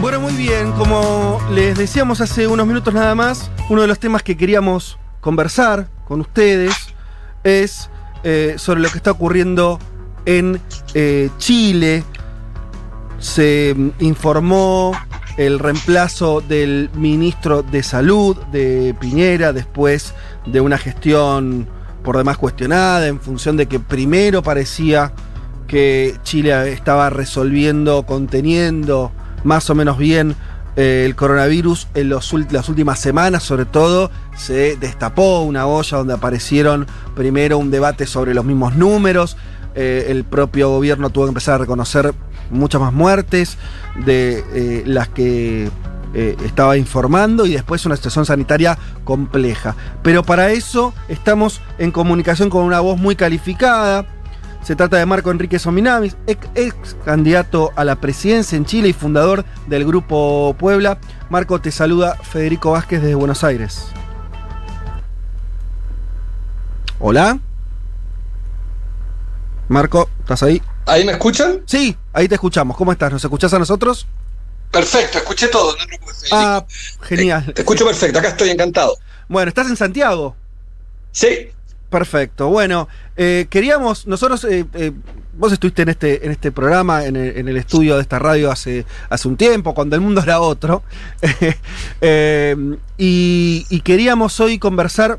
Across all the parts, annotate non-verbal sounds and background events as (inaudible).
Bueno, muy bien, como les decíamos hace unos minutos nada más, uno de los temas que queríamos conversar con ustedes es eh, sobre lo que está ocurriendo en eh, Chile. Se mm, informó el reemplazo del ministro de Salud de Piñera después de una gestión por demás cuestionada en función de que primero parecía que Chile estaba resolviendo, conteniendo más o menos bien eh, el coronavirus en las últimas semanas, sobre todo, se destapó una olla donde aparecieron primero un debate sobre los mismos números. eh, el propio gobierno tuvo que empezar a reconocer muchas más muertes de eh, las que estaba informando y después una situación sanitaria compleja. Pero para eso estamos en comunicación con una voz muy calificada. Se trata de Marco Enrique Sominamis, ex, ex candidato a la presidencia en Chile y fundador del Grupo Puebla. Marco, te saluda Federico Vázquez desde Buenos Aires. Hola. Marco, ¿estás ahí? ¿Ahí me escuchan? Sí, ahí te escuchamos. ¿Cómo estás? ¿Nos escuchás a nosotros? Perfecto, escuché todo. No Federico. Ah, genial. Te escucho perfecto, acá estoy encantado. Bueno, ¿estás en Santiago? Sí, Perfecto. Bueno, eh, queríamos, nosotros, eh, eh, vos estuviste en este, en este programa, en el, estudio de esta radio hace, hace un tiempo, cuando el mundo era otro, (laughs) y, y queríamos hoy conversar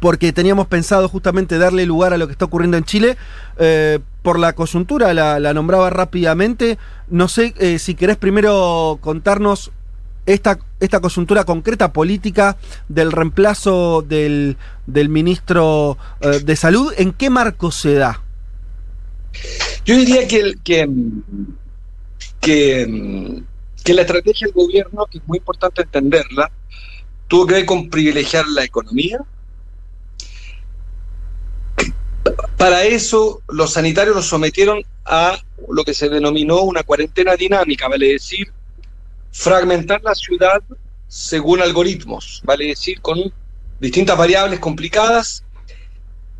porque teníamos pensado justamente darle lugar a lo que está ocurriendo en Chile. por la coyuntura, la, la nombraba rápidamente. No sé si querés primero contarnos esta, esta coyuntura concreta política del reemplazo del, del ministro eh, de Salud. ¿En qué marco se da? yo diría que, que, que, que la estrategia del gobierno, que es muy importante entenderla, tuvo que ver con privilegiar la economía. Para eso, los sanitarios los sometieron a lo que se denominó una cuarentena dinámica, vale decir, fragmentar la ciudad según algoritmos, vale decir, con distintas variables complicadas,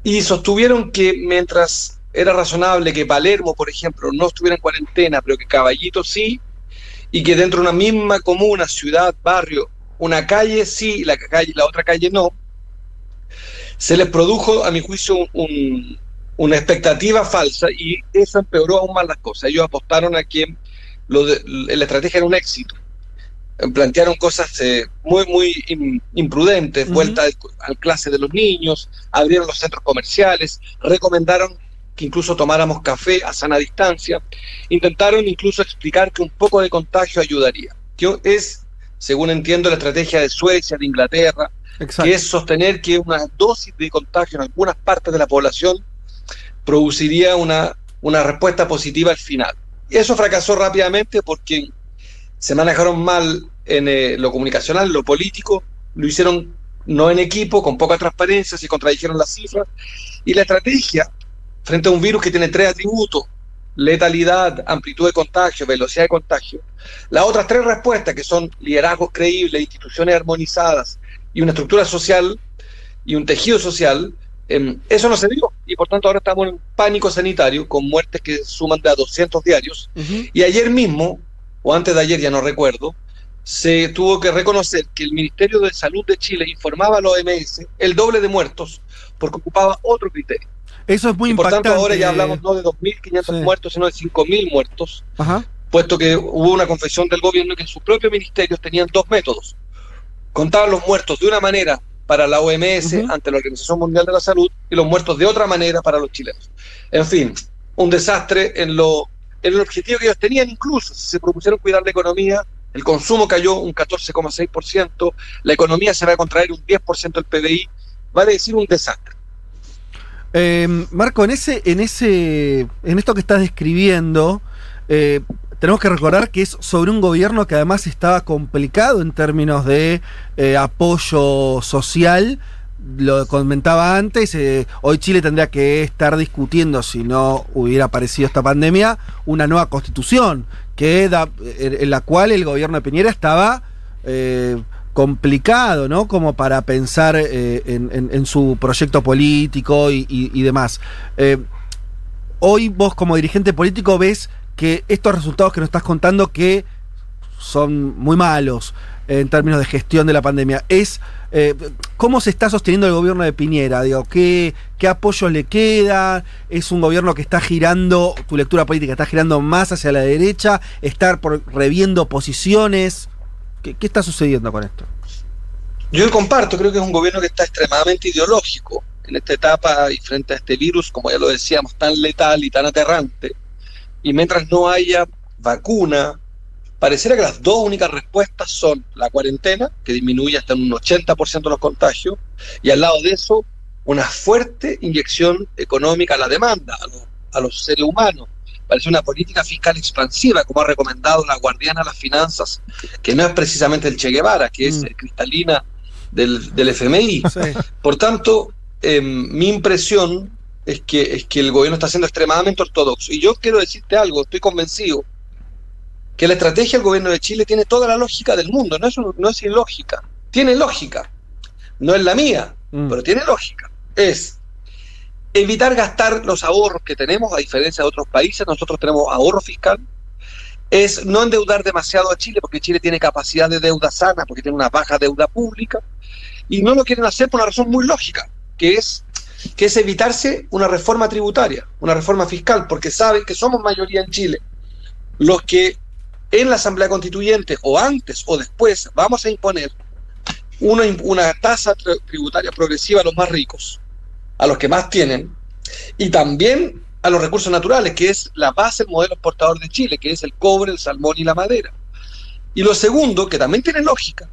y sostuvieron que mientras era razonable que Palermo, por ejemplo, no estuviera en cuarentena, pero que Caballito sí, y que dentro de una misma comuna, ciudad, barrio, una calle sí, la, la otra calle no, se les produjo, a mi juicio, un- un- una expectativa falsa y eso empeoró aún más las cosas. Ellos apostaron a que lo de- la estrategia era un éxito. Plantearon cosas eh, muy, muy im- imprudentes, vuelta al, al clase de los niños, abrieron los centros comerciales, recomendaron que incluso tomáramos café a sana distancia, intentaron incluso explicar que un poco de contagio ayudaría, que es, según entiendo, la estrategia de Suecia, de Inglaterra, que es sostener que una dosis de contagio en algunas partes de la población produciría una, una respuesta positiva al final. Eso fracasó rápidamente porque se manejaron mal en eh, lo comunicacional, lo político, lo hicieron no en equipo, con poca transparencia, se contradijeron las cifras, y la estrategia frente a un virus que tiene tres atributos, letalidad, amplitud de contagio, velocidad de contagio, las otras tres respuestas que son liderazgos creíbles, instituciones armonizadas y una estructura social y un tejido social, eh, eso no se dio y por tanto ahora estamos en pánico sanitario con muertes que suman de a 200 diarios y ayer mismo, o antes de ayer, ya no recuerdo, se tuvo que reconocer que el Ministerio de Salud de Chile informaba a la OMS el doble de muertos porque ocupaba otro criterio. Eso es muy y por impactante. tanto ahora ya hablamos no de 2.500 Sí. muertos, sino de 5.000 muertos, Ajá. puesto que hubo una confesión del gobierno que en sus propios ministerios tenían dos métodos. Contaban los muertos de una manera para la OMS ante la Organización Mundial de la Salud y los muertos de otra manera para los chilenos. En fin, un desastre en lo en el objetivo que ellos tenían incluso, si se propusieron cuidar la economía, el consumo cayó un 14,6%, la economía se va a contraer un 10% del PBI, vale decir un desastre. Eh, Marco, en ese, en ese, en esto que estás describiendo, eh, tenemos que recordar que es sobre un gobierno que además estaba complicado en términos de eh, apoyo social. Lo comentaba antes, eh, hoy Chile tendría que estar discutiendo, si no hubiera aparecido esta pandemia, una nueva constitución, que en la cual el gobierno de Piñera estaba eh, complicado, ¿no? Como para pensar en, su proyecto político y, demás. Hoy vos como dirigente político ves que estos resultados que nos estás contando que son muy malos en términos de gestión de la pandemia. Es eh, cómo se está sosteniendo el gobierno de Piñera, digo, ¿qué, qué apoyo le queda, es un gobierno que está girando, tu lectura política está girando más hacia la derecha, estar por, reviendo posiciones. ¿Qué, ¿Qué está sucediendo con esto? Yo comparto, creo que es un gobierno que está extremadamente ideológico en esta etapa y frente a este virus, como ya lo decíamos, tan letal y tan aterrante. Y mientras no haya vacuna, pareciera que las dos únicas respuestas son la cuarentena, que disminuye hasta un 80% los contagios, y al lado de eso, una fuerte inyección económica a la demanda, a los, a los seres humanos. Parece una política fiscal expansiva, como ha recomendado la guardiana de las finanzas, que no es precisamente el Che Guevara, que es Mm. cristalina del, del FMI. Sí. Por tanto, eh, mi impresión es que, es que el gobierno está siendo extremadamente ortodoxo. Y yo quiero decirte algo, estoy convencido que la estrategia del gobierno de Chile tiene toda la lógica del mundo, no es, no es ilógica, tiene lógica. No es la mía, Mm. pero tiene lógica. Es evitar gastar los ahorros que tenemos, a diferencia de otros países, nosotros tenemos ahorro fiscal. Es no endeudar demasiado a Chile, porque Chile tiene capacidad de deuda sana, porque tiene una baja deuda pública, y no lo quieren hacer por una razón muy lógica, que es, que es evitarse una reforma tributaria, una reforma fiscal, porque saben que somos mayoría en Chile los que en la Asamblea Constituyente o antes o después vamos a imponer una, una tasa tri- tributaria progresiva a los más ricos, a los que más tienen, y también a los recursos naturales, que es la base del modelo exportador de Chile, que es el cobre, el salmón y la madera. Y lo segundo, que también tiene lógica,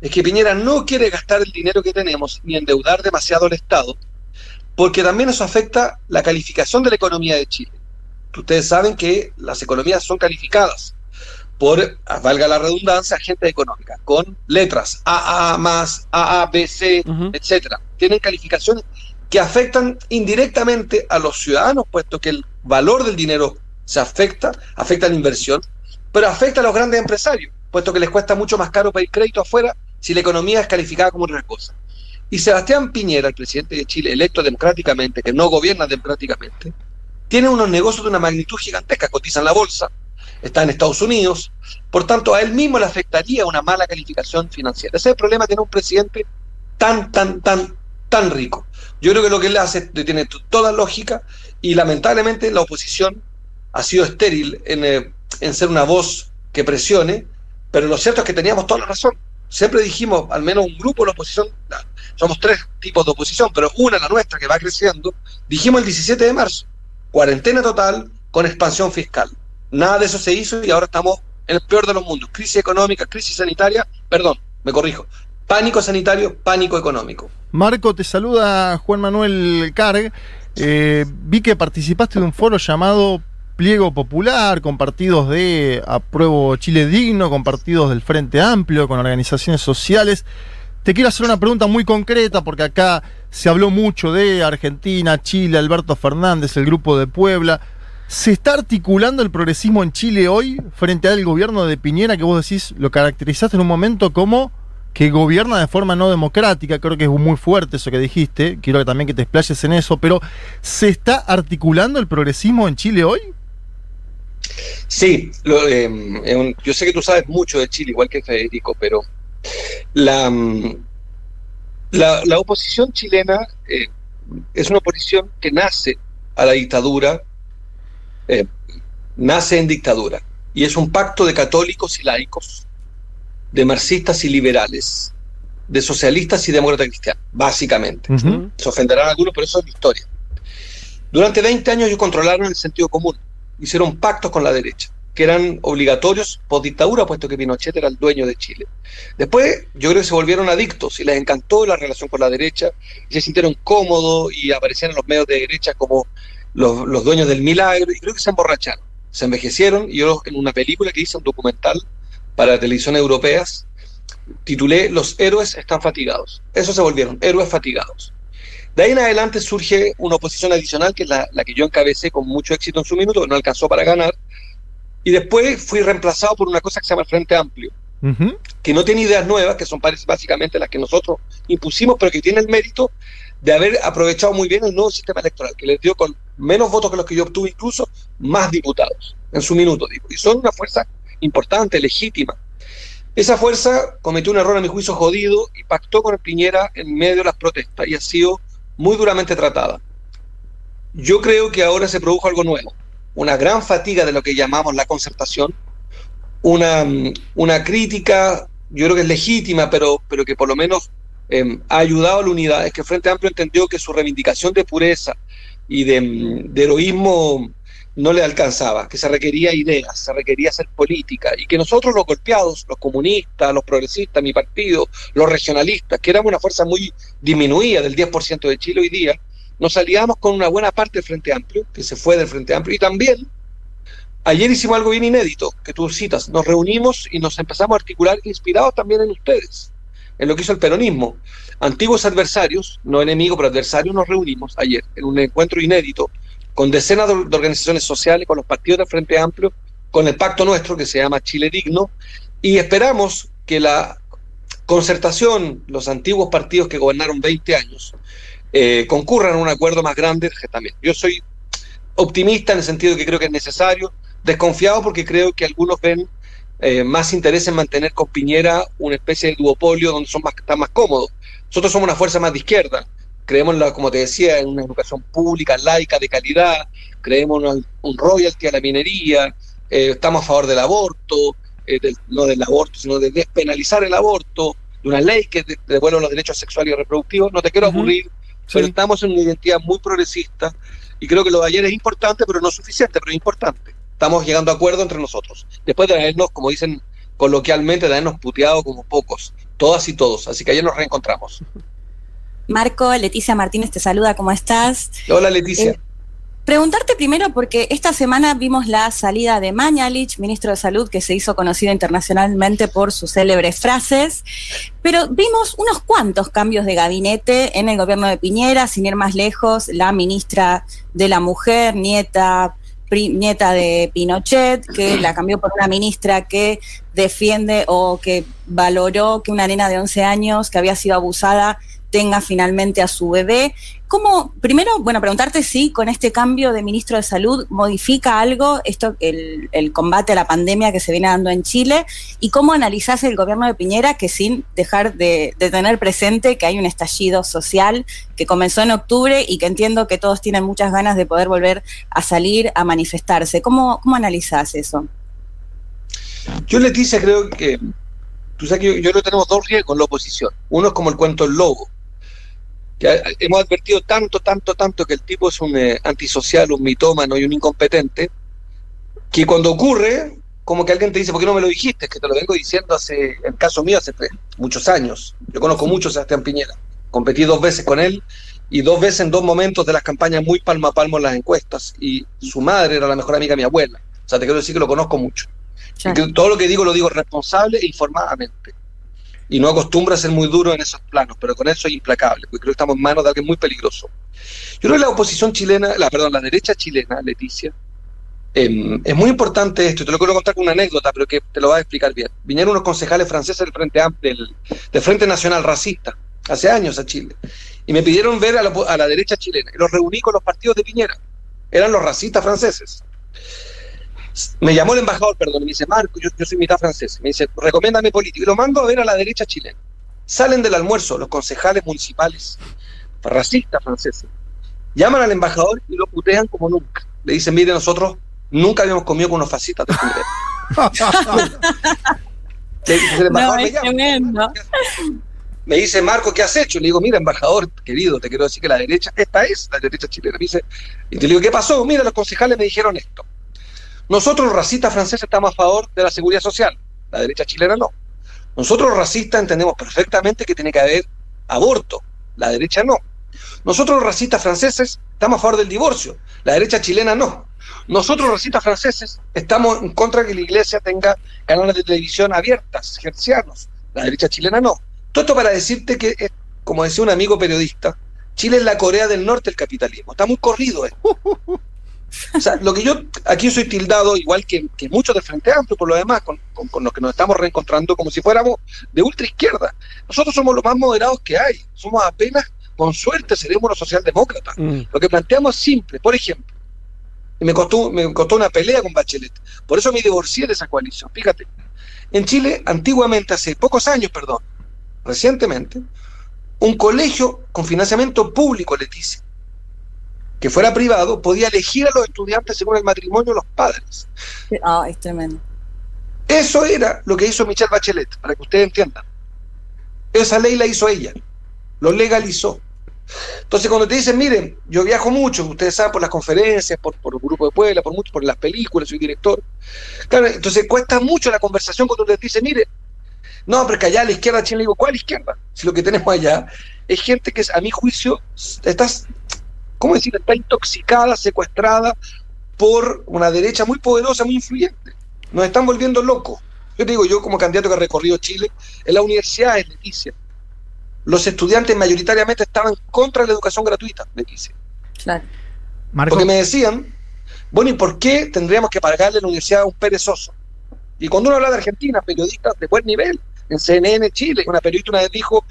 es que Piñera no quiere gastar el dinero que tenemos ni endeudar demasiado al Estado, porque también eso afecta la calificación de la economía de Chile. Ustedes saben que las economías son calificadas por, valga la redundancia, agentes económicas, con letras AA más, AA, BC, Ujú. etcétera. Tienen calificaciones que afectan indirectamente a los ciudadanos, puesto que el valor del dinero se afecta, afecta a la inversión, pero afecta a los grandes empresarios, puesto que les cuesta mucho más caro pedir crédito afuera si la economía es calificada como otra cosa. Y Sebastián Piñera, el presidente de Chile, electo democráticamente, que no gobierna democráticamente, tiene unos negocios de una magnitud gigantesca, cotiza en la bolsa, está en Estados Unidos, por tanto a él mismo le afectaría una mala calificación financiera. Ese es el problema de tener un presidente tan, tan, tan, tan rico. Yo creo que lo que él hace tiene toda lógica y lamentablemente la oposición ha sido estéril en, eh, en ser una voz que presione, pero lo cierto es que teníamos toda la razón. Siempre dijimos, al menos un grupo de la oposición, somos tres tipos de oposición, pero una, la nuestra, que va creciendo, dijimos el 17 de marzo, cuarentena total con expansión fiscal. Nada de eso se hizo y ahora estamos en el peor de los mundos. Crisis económica, crisis sanitaria, perdón, me corrijo. Pánico sanitario, pánico económico. Marco, te saluda Juan Manuel Carg. Eh, vi que participaste de un foro llamado Pliego Popular, con partidos de Apruebo Chile Digno, con partidos del Frente Amplio, con organizaciones sociales. Te quiero hacer una pregunta muy concreta, porque acá se habló mucho de Argentina, Chile, Alberto Fernández, el Grupo de Puebla. ¿Se está articulando el progresismo en Chile hoy frente al gobierno de Piñera, que vos decís, lo caracterizaste en un momento como que gobierna de forma no democrática, creo que es muy fuerte eso que dijiste, quiero también que te explayes en eso, pero ¿se está articulando el progresismo en Chile hoy? Sí, lo, eh, un- yo sé que tú sabes mucho de Chile, igual que Federico, pero la, mm, la, la oposición chilena eh, es una oposición que nace a la dictadura, eh, nace en dictadura, y es un pacto de católicos y laicos, de marxistas y liberales, de socialistas y demócratas cristianos, básicamente. Se ofenderán algunos, pero eso es la historia. Durante 20 años ellos controlaron el sentido común, hicieron pactos con la derecha, que eran obligatorios por dictadura, puesto que Pinochet era el dueño de Chile. Después yo creo que se volvieron adictos y les encantó la relación con la derecha, se sintieron cómodos y aparecían en los medios de derecha como los, los dueños del milagro, y creo que se emborracharon, se envejecieron, y yo en una película que hice, un documental para televisión europeas, titulé Los héroes están fatigados. Eso se volvieron, héroes fatigados. De ahí en adelante surge una oposición adicional, que es la, la que yo encabecé con mucho éxito en su minuto, no alcanzó para ganar. Y después fui reemplazado por una cosa que se llama el Frente Amplio, que no tiene ideas nuevas, que son básicamente las que nosotros impusimos, pero que tiene el mérito de haber aprovechado muy bien el nuevo sistema electoral, que les dio con menos votos que los que yo obtuve, incluso más diputados en su minuto, digo. Y son una fuerza importante, legítima. Esa fuerza cometió un error a mi juicio jodido y pactó con el Piñera en medio de las protestas y ha sido muy duramente tratada. Yo creo que ahora se produjo algo nuevo, una gran fatiga de lo que llamamos la concertación, una, una crítica, yo creo que es legítima, pero, pero que por lo menos eh, ha ayudado a la unidad. Es que Frente Amplio entendió que su reivindicación de pureza y de heroísmo no le alcanzaba, que se requería ideas, se requería hacer política, y que nosotros los golpeados, los comunistas, los progresistas, mi partido, los regionalistas, que éramos una fuerza muy disminuida del 10% de Chile hoy día, nos aliamos con una buena parte del Frente Amplio, que se fue del Frente Amplio, y también ayer hicimos algo bien inédito, que tú citas, nos reunimos y nos empezamos a articular inspirados también en ustedes, en lo que hizo el peronismo. Antiguos adversarios, no enemigos, pero adversarios, nos reunimos ayer en un encuentro inédito con decenas de organizaciones sociales, con los partidos del Frente Amplio, con el pacto nuestro que se llama Chile Digno, y esperamos que la concertación, los antiguos partidos que gobernaron 20 años, eh, concurran a un acuerdo más grande también. Yo soy optimista en el sentido de que creo que es necesario, desconfiado porque creo que algunos ven eh, más interés en mantener con Piñera una especie de duopolio donde son más, están más cómodos. Nosotros somos una fuerza más de izquierda, creemos, la, como te decía, en una educación pública, laica, de calidad, creemos en un royalty a la minería, eh, estamos a favor del aborto, eh, no del aborto, sino de despenalizar el aborto, de una ley que devuelva los derechos sexuales y reproductivos. No te quiero aburrir, pero estamos en una identidad muy progresista y creo que lo de ayer es importante, pero no suficiente, pero es importante. Estamos llegando a acuerdo entre nosotros. Después de habernos, como dicen coloquialmente, de habernos puteado como pocos, todas y todos. Así que ayer nos reencontramos. (laughs) Marco, Leticia Martínez te saluda, ¿cómo estás? Hola Leticia. Eh, preguntarte primero porque esta semana vimos la salida de Mañalich, ministro de Salud, que se hizo conocido internacionalmente por sus célebres frases, pero vimos unos cuantos cambios de gabinete en el gobierno de Piñera, sin ir más lejos, la ministra de la Mujer, nieta nieta de Pinochet, que la cambió por una ministra que defiende o que valoró que una nena de 11 años que había sido abusada tenga finalmente a su bebé. ¿Cómo, primero, bueno, preguntarte si con este cambio de ministro de Salud modifica algo esto, el, combate a la pandemia que se viene dando en Chile y cómo analizás el gobierno de Piñera que sin dejar de, tener presente que hay un estallido social que comenzó en octubre y que entiendo que todos tienen muchas ganas de poder volver a salir a manifestarse. ¿Cómo, cómo analizás eso? Yo, Leticia, creo que tú sabes que yo, yo tenemos dos riesgos en la oposición. Uno es como el cuento del lobo que hemos advertido tanto, tanto, tanto que el tipo es un eh, antisocial, un mitómano y un incompetente, que cuando ocurre, como que alguien te dice, ¿por qué no me lo dijiste? Es que te lo vengo diciendo hace, el caso mío, hace muchos años. Yo conozco mucho a Sebastián Piñera. Competí dos veces con él y dos veces en dos momentos de las campañas muy palmo a palmo en las encuestas. Y su madre era la mejor amiga de mi abuela. O sea, te quiero decir que lo conozco mucho. Y que todo lo que digo lo digo responsable e informadamente y no acostumbra a ser muy duro en esos planos, pero con eso es implacable, porque creo que estamos en manos de alguien muy peligroso. Yo creo que la oposición chilena, la, perdón, la derecha chilena, Leticia, em, es muy importante esto, te lo quiero contar con una anécdota, pero que te lo va a explicar bien. Vinieron unos concejales franceses del Frente, del, del Frente Nacional Racista, hace años a Chile, y me pidieron ver a la, a la derecha chilena, y los reuní con los partidos de Piñera, eran los racistas franceses. Me llamó el embajador, perdón, y me dice, Marco, yo, soy mitad francés. Me dice, recomiéndame político. Y lo mando a ver a la derecha chilena. Salen del almuerzo los concejales municipales, racistas franceses. Llaman al embajador y lo putean como nunca. Le dicen, mire, nosotros nunca habíamos comido con unos fascistas de (laughs) no, me, dice, Marco, ¿qué has hecho? Le digo, mira, embajador, querido, te quiero decir que la derecha, esta es la derecha chilena. Me dice, y te digo, ¿qué pasó? Mira, los concejales me dijeron esto. Nosotros, racistas franceses, estamos a favor de la seguridad social. La derecha chilena no. Nosotros, racistas, entendemos perfectamente que tiene que haber aborto. La derecha no. Nosotros, racistas franceses, estamos a favor del divorcio. La derecha chilena no. Nosotros, racistas franceses, estamos en contra de que la iglesia tenga canales de televisión abiertas, gercianos. La derecha chilena no. Todo esto para decirte que, como decía un amigo periodista, Chile es la Corea del Norte del capitalismo. Está muy corrido esto. (laughs) O sea, lo que yo aquí soy tildado, igual que, muchos del Frente Amplio, por lo demás, con, los que nos estamos reencontrando, como si fuéramos de ultra izquierda. Nosotros somos los más moderados que hay. Somos apenas, con suerte, seremos los socialdemócratas. Mm. Lo que planteamos es simple. Por ejemplo, me costó, me costó una pelea con Bachelet. Por eso me divorcié de esa coalición. Fíjate, en Chile, antiguamente, hace pocos años, perdón, recientemente, un colegio con financiamiento público, Leticia, que fuera privado, podía elegir a los estudiantes según el matrimonio de los padres. Ah, es tremendo. Eso era lo que hizo Michelle Bachelet, para que ustedes entiendan. Esa ley la hizo ella, lo legalizó. Entonces, cuando te dicen, miren, yo viajo mucho, ustedes saben, por las conferencias, por, por el grupo de Puebla, por mucho, por las películas, soy director. Claro, entonces cuesta mucho la conversación cuando te dicen, miren, no, pero que allá a la izquierda, Chile, digo, ¿cuál izquierda? Si lo que tenemos allá es gente que, a mi juicio, estás, ¿cómo decir? Está intoxicada, secuestrada por una derecha muy poderosa, muy influyente. Nos están volviendo locos. Yo te digo, yo como candidato que ha recorrido Chile, en la universidad es Leticia. Los estudiantes mayoritariamente estaban contra la educación gratuita, Leticia. Claro. Marco, Porque me decían, bueno, ¿y por qué tendríamos que pagarle a la universidad a un perezoso? Y cuando uno habla de Argentina, periodistas de buen nivel, en CNN Chile, una periodista una vez dijo,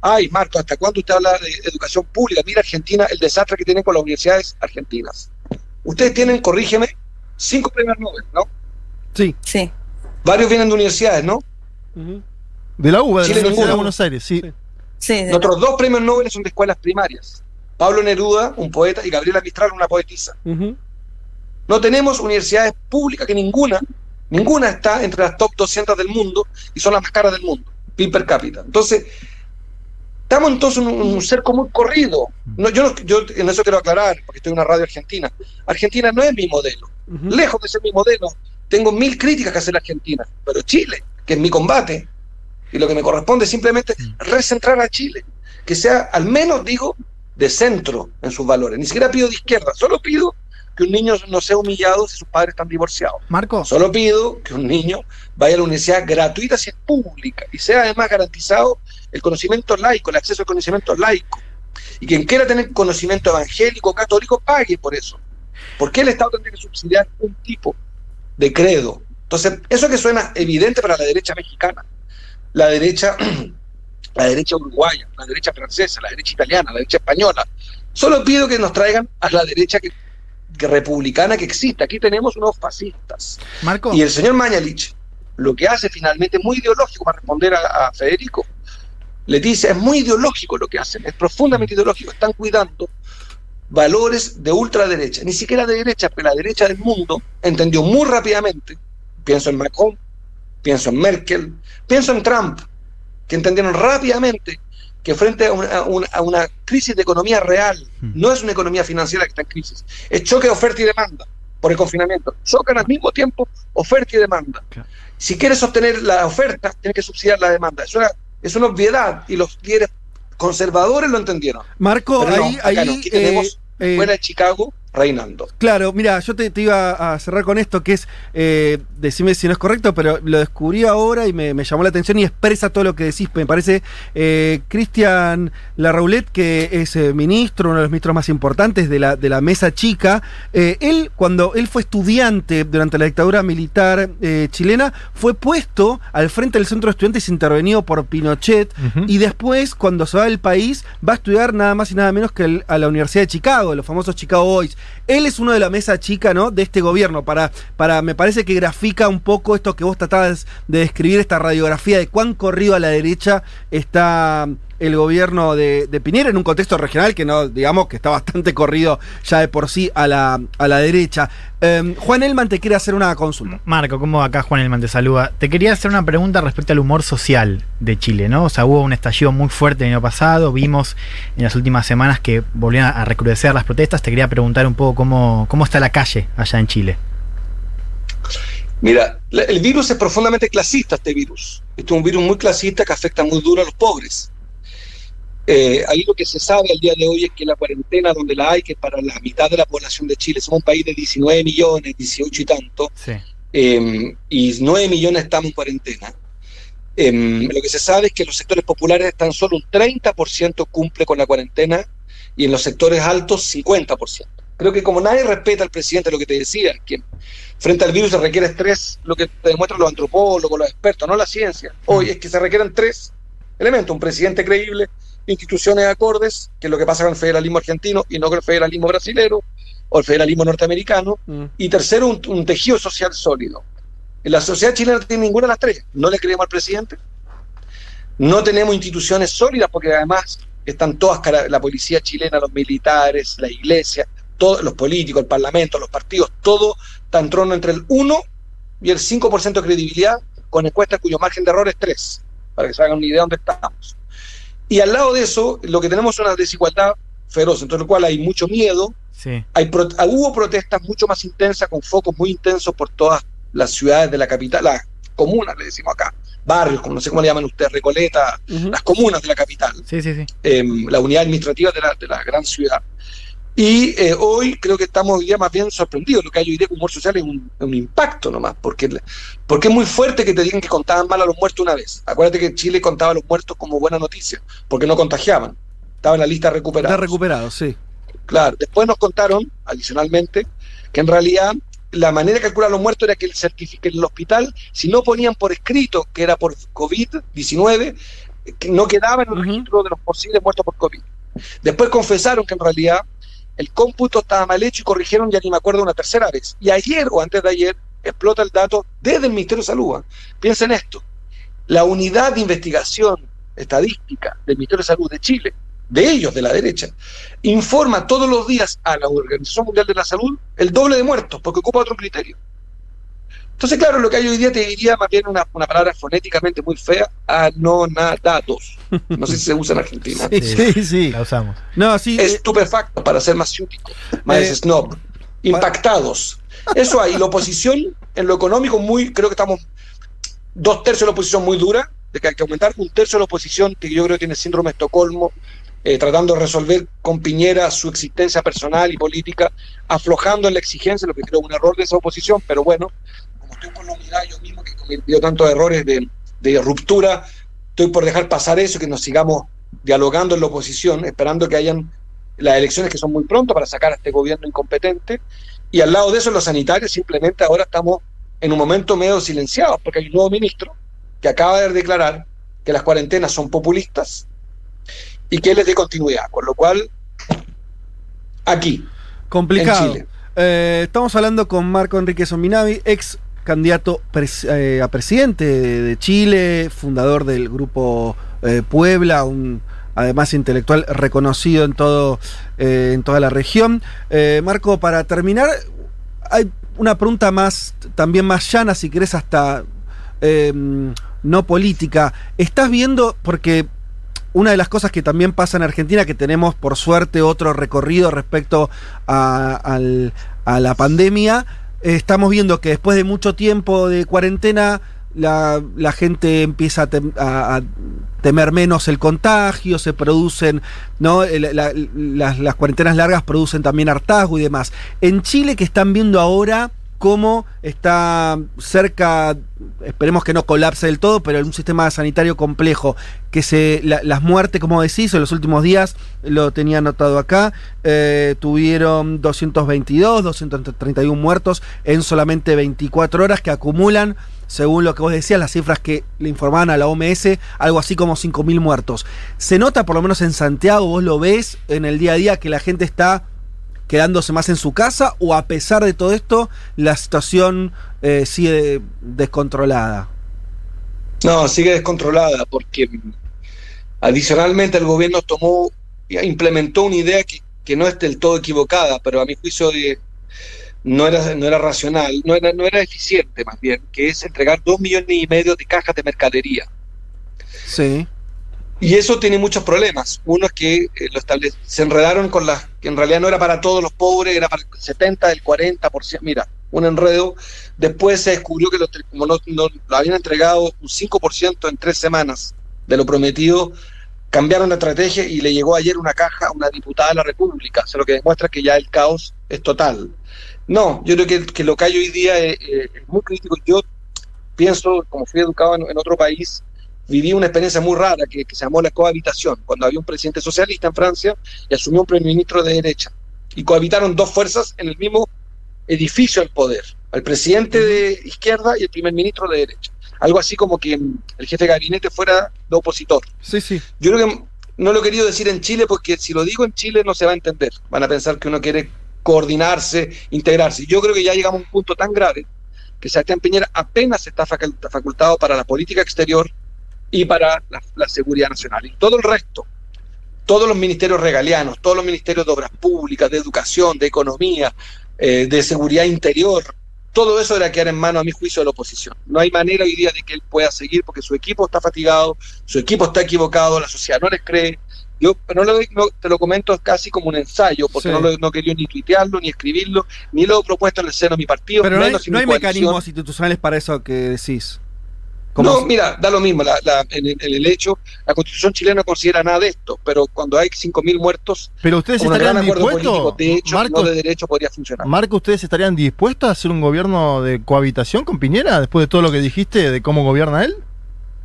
ay, Marco, ¿hasta cuándo usted habla de educación pública? Mira Argentina, el desastre que tienen con las universidades argentinas. Ustedes tienen, corrígeme, cinco premios Nobel, ¿no? Sí. Sí. Varios vienen de universidades, ¿no? Ujú. de la UBA, de la Chile Universidad de. Buenos Aires, sí. Sí. Nuestros dos premios Nobel son de escuelas primarias. Pablo Neruda, un poeta, y Gabriela Mistral, una poetisa. No tenemos universidades públicas que ninguna, ninguna está entre las top 200 del mundo y son las más caras del mundo, PIB per cápita. Entonces, estamos entonces en un, un cerco muy corrido. No, yo, no- yo en eso quiero aclarar, porque estoy en una radio argentina. Argentina no es mi modelo. Lejos de ser mi modelo, tengo mil críticas que hacer a Argentina. Pero Chile, que es mi combate, y lo que me corresponde es simplemente recentrar a Chile, que sea al menos, digo, de centro en sus valores. Ni siquiera pido de izquierda, solo pido que un niño no sea humillado si sus padres están divorciados. Marco, Solo pido que un niño vaya a la universidad gratuita si es pública y sea además garantizado el conocimiento laico, el acceso al conocimiento laico. Y quien quiera tener conocimiento evangélico, católico, pague por eso. ¿Por qué el Estado tendría que subsidiar un tipo de credo? Entonces, eso que suena evidente para la derecha mexicana, la derecha, (clears throat) la derecha uruguaya, la derecha francesa, la derecha italiana, la derecha española, solo pido que nos traigan a la derecha que, que republicana que existe. Aquí tenemos unos fascistas. Marco, Y el señor Mañalich lo que hace finalmente muy ideológico para responder a, a Federico. Le dice, es muy ideológico lo que hacen, es profundamente ideológico. Están cuidando valores de ultraderecha, ni siquiera de derecha, pero la derecha del mundo entendió muy rápidamente, pienso en Macron, pienso en Merkel, pienso en Trump, que entendieron rápidamente que frente a una, a una- a una crisis de economía real, no es una economía financiera que está en crisis, es choque de oferta y demanda por el confinamiento. Chocan al mismo tiempo oferta y demanda. Claro. Si quieres sostener la oferta, tienes que subsidiar la demanda. Es una, es una obviedad y los líderes conservadores lo entendieron. Marco, Pero no, ahí, acá ahí no. Tenemos eh, fuera de Chicago reinando. Claro, mira, yo te, te iba a cerrar con esto, que es, eh, decime si no es correcto, pero lo descubrí ahora y me, me llamó la atención y expresa todo lo que decís. Me parece eh, Cristian Larroulet, que es eh, ministro, uno de los ministros más importantes de la, de la mesa chica, eh, él, cuando él fue estudiante durante la dictadura militar eh, chilena, fue puesto al frente del centro de estudiantes intervenido por Pinochet y después, cuando se va del país, va a estudiar nada más y nada menos que el- a la Universidad de Chicago, los famosos Chicago Boys. Él es uno de la mesa chica, ¿no? De este gobierno. Para, para, me parece que grafica un poco esto que vos tratabas de describir, esta radiografía de cuán corrido a la derecha está el gobierno de, de Piñera en un contexto regional que no, digamos, que está bastante corrido ya de por sí a la, a la derecha. Eh, Juan Elman te quiere hacer una consulta. Marco, ¿cómo acá Juan Elman te saluda? Te quería hacer una pregunta respecto al humor social de Chile, ¿no? O sea, hubo un estallido muy fuerte el año pasado, vimos en las últimas semanas que volvían a recrudecer las protestas. Te quería preguntar un poco cómo, cómo está la calle allá en Chile. Mira, el virus es profundamente clasista, este virus. Este es un virus muy clasista que afecta muy duro a los pobres. Eh, ahí lo que se sabe al día de hoy es que la cuarentena donde la hay, que es para la mitad de la población de Chile, somos un país de 19 millones, 18 y tanto, Sí. eh, y 9 millones estamos en cuarentena. Eh, lo que se sabe es que los sectores populares tan solo un 30% cumple con la cuarentena y en los sectores altos 50%. Creo que como nadie respeta al presidente, lo que te decía, que frente al virus se requiere estrés, lo que te demuestran los antropólogos, los expertos, no la ciencia. Hoy es que se requieren tres elementos, un presidente creíble, instituciones acordes, que es lo que pasa con el federalismo argentino y no con el federalismo brasilero, o el federalismo norteamericano. Mm. Y tercero, un, un tejido social sólido. La sociedad chilena no tiene ninguna de las tres. No le creemos al presidente. No tenemos instituciones sólidas porque además están todas, la policía chilena, los militares, la iglesia, todos los políticos, el parlamento, los partidos, todo en trono entre el 1 y el 5% de credibilidad con encuestas cuyo margen de error es 3, para que se hagan una idea de dónde estamos. Y al lado de eso, lo que tenemos es una desigualdad feroz, entonces lo cual hay mucho miedo, Sí. hay pro- ah, hubo protestas mucho más intensas, con focos muy intensos por todas las ciudades de la capital, las comunas, le decimos acá, barrios, como no sé cómo le llaman ustedes, Recoleta, las comunas de la capital, Sí, sí, sí. eh, la unidad administrativa de la, de la gran ciudad. Y eh, hoy creo que estamos hoy día más bien sorprendidos. Lo que hay hoy día con humor social es un, un impacto nomás, porque, porque es muy fuerte que te digan que contaban mal a los muertos una vez. Acuérdate que Chile contaba a los muertos como buena noticia, porque no contagiaban. Estaba en la lista recuperada. Está recuperado, sí. Claro, después nos contaron, adicionalmente, que en realidad la manera de calcular los muertos era que el en el hospital, si no ponían por escrito que era por COVID-19, que no quedaba en el registro de los posibles muertos por COVID. Después confesaron que en realidad el cómputo estaba mal hecho y corrigieron, ya ni me acuerdo, una tercera vez. Y ayer o antes de ayer explota el dato desde el Ministerio de Salud. ¿ah? Piensen esto, la unidad de investigación estadística del Ministerio de Salud de Chile, de ellos, de la derecha, informa todos los días a la Organización Mundial de la Salud el doble de muertos, porque ocupa otro criterio. Entonces, claro, lo que hay hoy día te diría más bien una, una palabra fonéticamente muy fea, anonadados. No sé si se usa en Argentina. Sí. Sí, sí. La usamos. No, sí. eh, Estupefacto, para ser más ciútico, más Eh, snob. Impactados. Eso hay. La oposición, en lo económico, muy, creo que estamos dos tercios de la oposición muy dura, de que hay que aumentar, un tercio de la oposición que yo creo que tiene síndrome de Estocolmo, eh, tratando de resolver con Piñera su existencia personal y política, aflojando en la exigencia, lo que creo un error de esa oposición, pero bueno, estoy por la unidad yo mismo que he cometido tantos errores de, de ruptura, estoy por dejar pasar eso y que nos sigamos dialogando en la oposición, esperando que hayan las elecciones que son muy pronto para sacar a este gobierno incompetente. Y al lado de eso, los sanitarios simplemente ahora estamos en un momento medio silenciados, porque hay un nuevo ministro que acaba de declarar que las cuarentenas son populistas y que él es de continuidad, con lo cual, aquí, complicado. en Chile. Eh, estamos hablando con Marco Enrique Sominavi, ex candidato eh, a presidente de, Chile, fundador del grupo eh, Puebla, un además intelectual reconocido en todo eh, en toda la región. Marco, para terminar, hay una pregunta más también más llana, si querés hasta no política. ¿Estás viendo porque una de las cosas que también pasa en Argentina, que tenemos por suerte otro recorrido respecto a, la pandemia, estamos viendo que después de mucho tiempo de cuarentena, la, gente empieza a, tem- a- temer menos el contagio, se producen, ¿no? Las, las cuarentenas largas producen también hartazgo y demás. En Chile, que están viendo ahora cómo está cerca, esperemos que no colapse del todo, pero en un sistema sanitario complejo, que se la- las muertes, como decís, en los últimos días, lo tenía anotado acá, eh, tuvieron 222, 231 muertos en solamente 24 horas que acumulan, según lo que vos decías, las cifras que le informaban a la OMS, algo así como 5.000 muertos. Se nota, por lo menos en Santiago, vos lo ves en el día a día, que la gente está quedándose más en su casa o a pesar de todo esto, la situación eh, sigue descontrolada. No, sigue descontrolada porque mm, adicionalmente el gobierno tomó, implementó una idea que, que no es del todo equivocada, pero a mi juicio de, no, era, no era racional, no era, no era eficiente más bien, que es entregar dos millones y medio de cajas de mercadería. Sí. Y eso tiene muchos problemas. Uno es que eh, se enredaron con las que en realidad no era para todos los pobres, era para el 70, el 40%. Mira, un enredo. Después se descubrió que lo, como no, lo habían entregado un 5% en tres semanas de lo prometido, cambiaron la estrategia y le llegó ayer una caja a una diputada de la República, o sea, lo que demuestra que ya el caos es total. No, yo creo que, que lo que hay hoy día es, eh, es muy crítico. Yo pienso, como fui educado en otro país, viví una experiencia muy rara que, que se llamó la cohabitación, cuando había un presidente socialista en Francia y asumió un primer ministro de derecha. Y cohabitaron dos fuerzas en el mismo edificio del poder, al presidente de izquierda y el primer ministro de derecha. Algo así como que el jefe de gabinete fuera de opositor. Sí, sí. Yo creo que no lo he querido decir en Chile porque si lo digo en Chile no se va a entender. Van a pensar que uno quiere coordinarse, integrarse. Yo creo que ya llegamos a un punto tan grave que Sebastián Piñera apenas está facultado para la política exterior y para la, seguridad nacional. Y todo el resto, todos los ministerios regalianos, todos los ministerios de obras públicas, de educación, de economía, eh, de seguridad interior, todo eso era quedar en manos, a mi juicio, de la oposición. No hay manera hoy día de que él pueda seguir porque su equipo está fatigado, su equipo está equivocado, la sociedad no les cree. Yo no, te lo comento casi como un ensayo, porque no, no quería ni tuitearlo, ni escribirlo, ni lo he propuesto en el seno de mi partido. Pero no hay, no hay mecanismos institucionales para eso que decís. No, mira, da lo mismo. en, el hecho, la constitución chilena no considera nada de esto, pero cuando hay 5.000 muertos, pero ustedes estarían dispuestos, de hecho, Marco, no de derecho podría funcionar. Marco, ¿ustedes estarían dispuestos a hacer un gobierno de cohabitación con Piñera después de todo lo que dijiste de cómo gobierna él?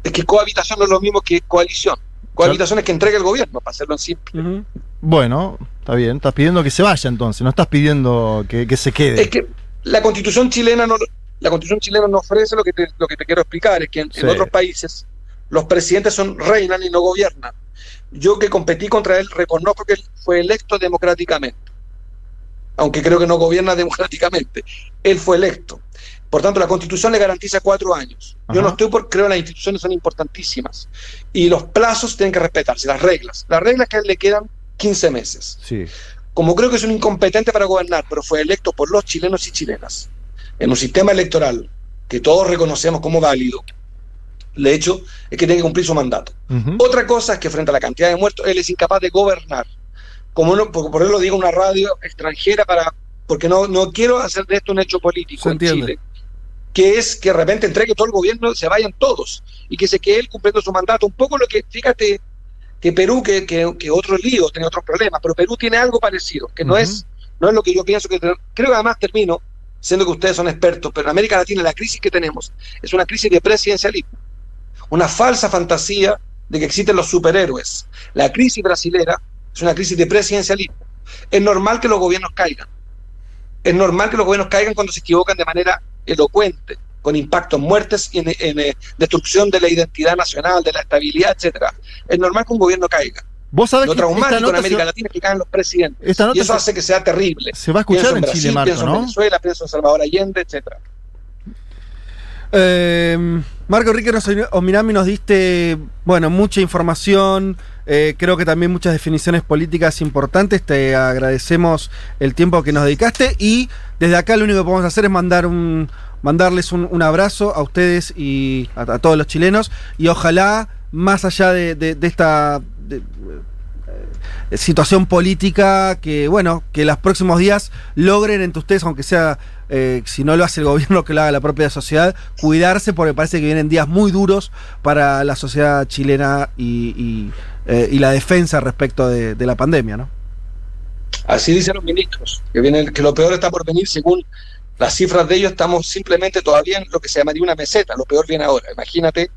Es que cohabitación no es lo mismo que coalición. Cohabitación es que entregue el gobierno, para hacerlo en simple. Bueno, está bien. Estás pidiendo que se vaya entonces, no estás pidiendo que, que se quede. Es que la constitución chilena no, la constitución chilena no ofrece lo que te, lo que te quiero explicar, es que en, otros países los presidentes son reinan y no gobiernan. Yo que competí contra él reconozco que él fue electo democráticamente, aunque creo que no gobierna (laughs) democráticamente. Él fue electo. Por tanto, la constitución le garantiza cuatro años. Yo no estoy por, creo que las instituciones son importantísimas. Y los plazos tienen que respetarse, las reglas. Las reglas que a él le quedan 15 meses. Sí. Como creo que es un incompetente para gobernar, pero fue electo por los chilenos y chilenas en un sistema electoral que todos reconocemos como válido, el hecho es que tiene que cumplir su mandato. Otra cosa es que frente a la cantidad de muertos, él es incapaz de gobernar. Como no, por, eso lo digo una radio extranjera para, porque no, no quiero hacer de esto un hecho político en Chile, que es que de repente entregue todo el gobierno, se vayan todos, y que se quede él cumpliendo su mandato. Un poco lo que, fíjate, que Perú, que, que, que otro lío, tiene otros problemas, pero Perú tiene algo parecido, que no, es, no es lo que yo pienso que... Creo que además termino, siendo que ustedes son expertos, pero en América Latina la crisis que tenemos es una crisis de presidencialismo, una falsa fantasía de que existen los superhéroes. La crisis brasilera es una crisis de presidencialismo. Es normal que los gobiernos caigan. Es normal que los gobiernos caigan cuando se equivocan de manera elocuente, con impacto en muertes y en, eh, destrucción de la identidad nacional, de la estabilidad, etcétera. Es normal que un gobierno caiga. Vos sabés lo traumático en América Latina es que caen los presidentes. y eso hace que sea terrible. Se va a escuchar en, Chile, Marco, pienso ¿no? en Venezuela, pienso en Salvador Allende, etcétera. Eh, Marco Enrique Ominami nos diste, bueno, mucha información, eh, creo que también muchas definiciones políticas importantes. Te agradecemos el tiempo que nos dedicaste y desde acá lo único que podemos hacer es mandar un, mandarles un, abrazo a ustedes y a, todos los chilenos y ojalá más allá de, esta eh, situación política que, bueno, que los próximos días logren entre ustedes, aunque sea, eh, si no lo hace el gobierno, que lo haga la propia sociedad, cuidarse porque parece que vienen días muy duros para la sociedad chilena y, eh, la defensa respecto de, la pandemia, ¿no? Así dicen los ministros, que, viene, que lo peor está por venir según las cifras de ellos, estamos simplemente todavía en lo que se llamaría una meseta, lo peor viene ahora. Imagínate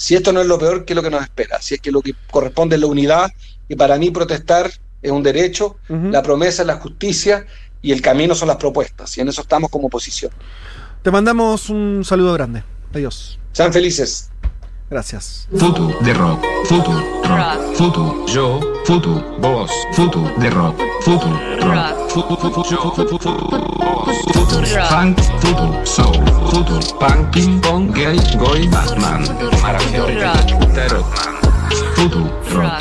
si esto no es lo peor, ¿qué es lo que nos espera? Si es que lo que corresponde es la unidad, y para mí protestar es un derecho, la promesa es la justicia y el camino son las propuestas, y en eso estamos como oposición. Te mandamos un saludo grande. Adiós. Sean felices. Gracias. Foto de rock, foto rock, foto yo, foto vos, foto de rock, foto rock, foto yo, foto foto funk, foto soul, foto punk, ping pong, gay, goy, Batman, maravilloso, foto rock.